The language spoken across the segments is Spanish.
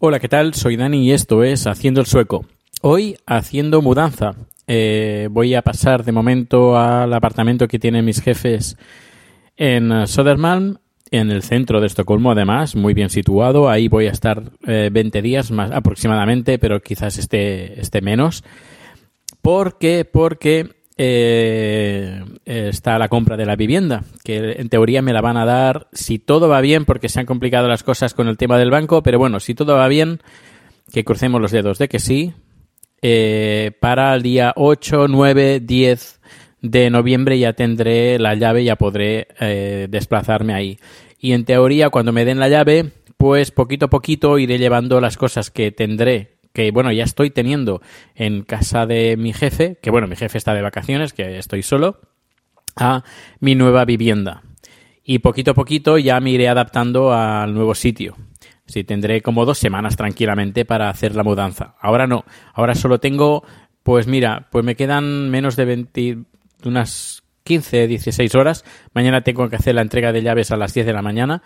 Hola, ¿qué tal? Soy Dani y esto es Haciendo el Sueco. Hoy haciendo mudanza. Eh, voy a pasar de momento al apartamento que tienen mis jefes en eh, Södermalm, en el centro de Estocolmo, además, muy bien situado. Ahí voy a estar eh, 20 días más aproximadamente, pero quizás esté, esté menos. ¿Por qué? Porque eh, está la compra de la vivienda, que en teoría me la van a dar si todo va bien, porque se han complicado las cosas con el tema del banco, pero bueno, si todo va bien, que crucemos los dedos de que sí, eh, para el día 8, 9, 10 de noviembre ya tendré la llave, ya podré eh, desplazarme ahí. Y en teoría, cuando me den la llave, pues poquito a poquito iré llevando las cosas que tendré, que bueno, ya estoy teniendo en casa de mi jefe, que bueno, mi jefe está de vacaciones, que estoy solo, a mi nueva vivienda. Y poquito a poquito ya me iré adaptando al nuevo sitio. Sí, tendré como dos semanas tranquilamente para hacer la mudanza. Ahora no, ahora solo tengo, pues mira, pues me quedan menos de 20, unas 15, 16 horas. Mañana tengo que hacer la entrega de llaves a las 10 de la mañana.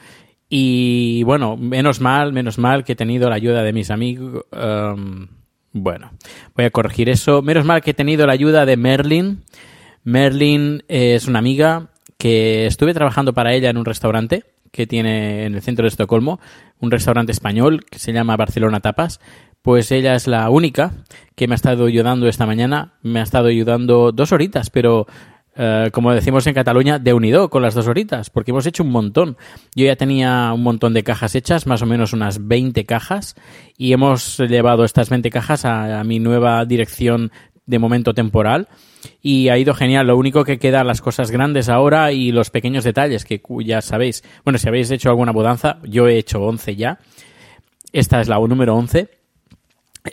Y bueno, menos mal, menos mal que he tenido la ayuda de mis amigos. um, bueno, voy a corregir eso. Menos mal que he tenido la ayuda de Merlin. Merlin es una amiga que estuve trabajando para ella en un restaurante que tiene en el centro de Estocolmo, un restaurante español que se llama Barcelona Tapas. Pues ella es la única que me ha estado ayudando esta mañana. Me ha estado ayudando dos horitas, pero eh, como decimos en Cataluña, de unido con las dos horitas, porque hemos hecho un montón. Yo ya tenía un montón de cajas hechas, más o menos unas 20 cajas, y hemos llevado estas 20 cajas a, mi nueva dirección de momento temporal y ha ido genial. Lo único que queda las cosas grandes ahora y los pequeños detalles que ya sabéis. Bueno, si habéis hecho alguna mudanza, yo he hecho 11 ya. Esta es la número 11.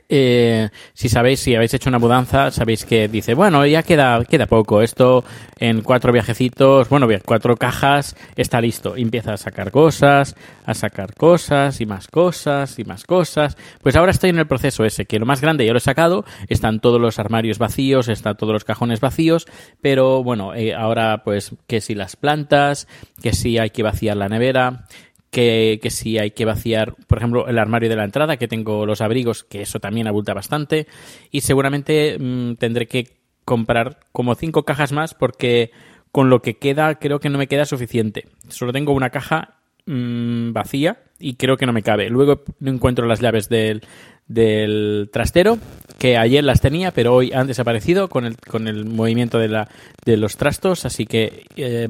Eh, si sabéis, si habéis hecho una mudanza, sabéis que dice, bueno, ya queda, queda poco. Esto en cuatro viajecitos, bueno, bien, cuatro cajas, está listo. Empieza a sacar cosas, a sacar cosas y más cosas y más cosas. Pues ahora estoy en el proceso ese, que lo más grande ya lo he sacado, están todos los armarios vacíos, están todos los cajones vacíos, pero bueno, eh, ahora pues que si las plantas, que si hay que vaciar la nevera, que, si hay que vaciar, por ejemplo, el armario de la entrada, que tengo los abrigos, que eso también abulta bastante, y seguramente mm, tendré que comprar como cinco cajas más porque con lo que queda creo que no me queda suficiente. Solo tengo una caja mm, vacía y creo que no me cabe. Luego no encuentro las llaves del, del trastero, que ayer las tenía, pero hoy han desaparecido con el, con el movimiento de, la, de los trastos, así que eh,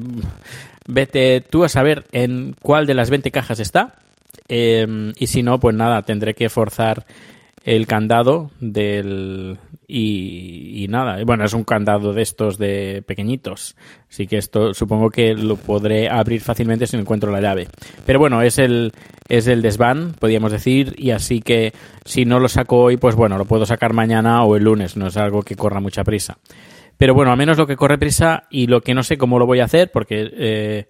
vete tú a saber en cuál de las 20 cajas está. eh, y si no, pues nada, tendré que forzar el candado del y, y nada bueno es un candado de estos de pequeñitos así que esto supongo que lo podré abrir fácilmente si encuentro la llave pero bueno es el es el desván podríamos decir y así que si no lo saco hoy pues bueno lo puedo sacar mañana o el lunes no es algo que corra mucha prisa pero bueno, a menos lo que corre prisa y lo que no sé cómo lo voy a hacer, porque eh,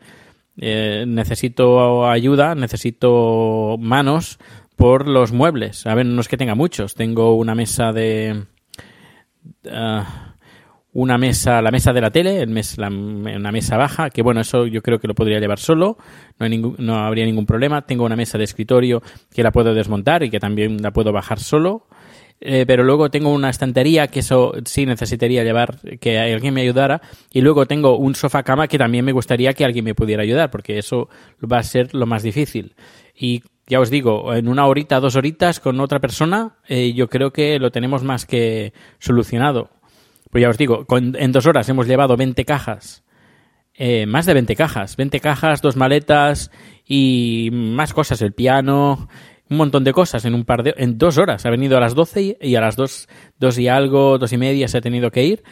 eh, necesito ayuda, necesito manos por los muebles. A ver, no es que tenga muchos. Tengo una mesa de ah, una mesa, la mesa de la tele, el mes, la- una mesa baja, que bueno, eso yo creo que lo podría llevar solo, no, no habría ningún problema. Tengo una mesa de escritorio que la puedo desmontar y que también la puedo bajar solo. Eh, pero luego tengo una estantería que eso sí necesitaría llevar, que alguien me ayudara. Y luego tengo un sofá cama que también me gustaría que alguien me pudiera ayudar, porque eso va a ser lo más difícil. Y ya os digo, en una horita, dos horitas con otra persona, eh, yo creo que lo tenemos más que solucionado. Pues ya os digo, con- en dos horas hemos llevado 20 cajas. Eh, más de 20 cajas. 20 cajas, dos maletas y más cosas. El piano, un montón de cosas en un par de... En dos horas. Ha venido a las 12 y, a las 2, dos y algo, dos y media se ha tenido que ir.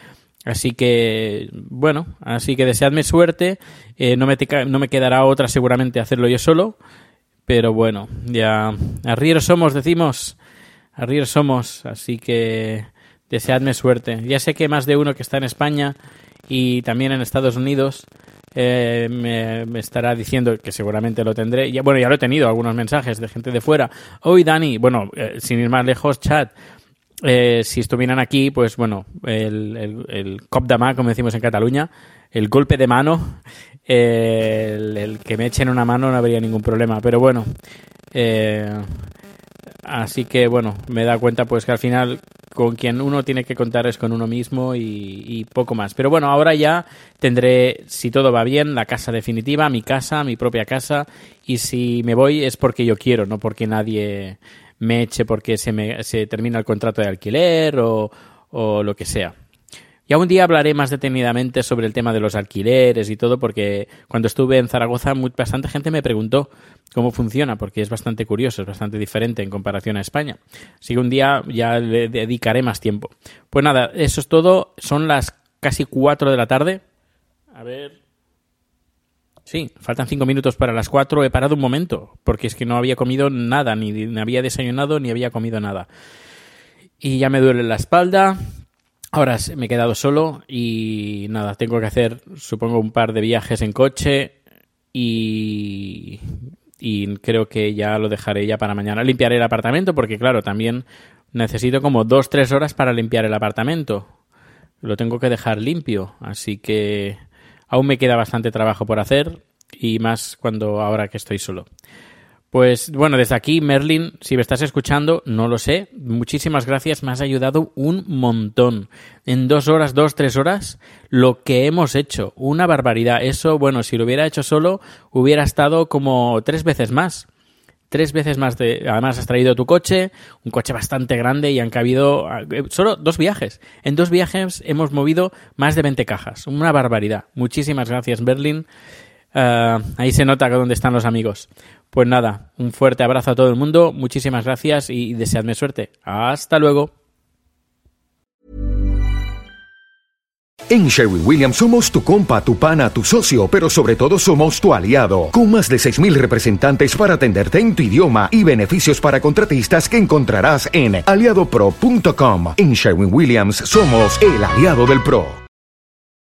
Así que, bueno, así que deseadme suerte. Eh, no, me no me quedará otra seguramente hacerlo yo solo. Pero bueno, ya... Arrieros somos, decimos. Arrieros somos. Así que deseadme suerte. Ya sé que más de uno que está en España y también en Estados Unidos eh, me, estará diciendo que seguramente lo tendré. Ya, bueno, ya lo he tenido, algunos mensajes de gente de fuera. Hoy, Dani, bueno, eh, sin ir más lejos, chat. eh, si estuvieran aquí, pues bueno, el, el, el cop de como decimos en Cataluña, el golpe de mano, el, el que me echen una mano no habría ningún problema. Pero bueno, eh, Así que bueno, me da cuenta pues que al final con quien uno tiene que contar es con uno mismo y, y poco más. Pero bueno, ahora ya tendré, si todo va bien, la casa definitiva, mi casa, mi propia casa. Y si me voy es porque yo quiero, no porque nadie me eche porque se, me, se termina el contrato de alquiler o, o lo que sea. Ya un día hablaré más detenidamente sobre el tema de los alquileres y todo, porque cuando estuve en Zaragoza, bastante gente me preguntó cómo funciona, porque es bastante curioso, es bastante diferente en comparación a España. Así que un día ya le dedicaré más tiempo. Pues nada, eso es todo. Son las casi 4 de la tarde. A ver. Sí, faltan cinco minutos para las 4. He parado un momento, porque es que no había comido nada, ni había desayunado, ni había comido nada. Y ya me duele la espalda. Ahora me he quedado solo y nada, tengo que hacer, supongo, un par de viajes en coche y, creo que ya lo dejaré ya para mañana. Limpiaré el apartamento porque, claro, también necesito como dos, tres horas para limpiar el apartamento. Lo tengo que dejar limpio, así que aún me queda bastante trabajo por hacer y más cuando ahora que estoy solo. Pues bueno, desde aquí, Merlin, si me estás escuchando, no lo sé. Muchísimas gracias, me has ayudado un montón. En dos horas, dos, tres horas, lo que hemos hecho. Una barbaridad. Eso, bueno, si lo hubiera hecho solo, hubiera estado como tres veces más. Tres veces más de. Además, has traído tu coche, un coche bastante grande y han cabido. eh, Solo dos viajes. En dos viajes hemos movido más de 20 cajas. Una barbaridad. Muchísimas gracias, Berlin. Ah, ahí se nota dónde están los amigos. Pues nada, un fuerte abrazo a todo el mundo, muchísimas gracias y deseadme suerte. Hasta luego. En Sherwin Williams somos tu compa, tu pana, tu socio, pero sobre todo somos tu aliado, con más de 6.000 representantes para atenderte en tu idioma y beneficios para contratistas que encontrarás en aliadopro.com. En Sherwin Williams somos el aliado del PRO.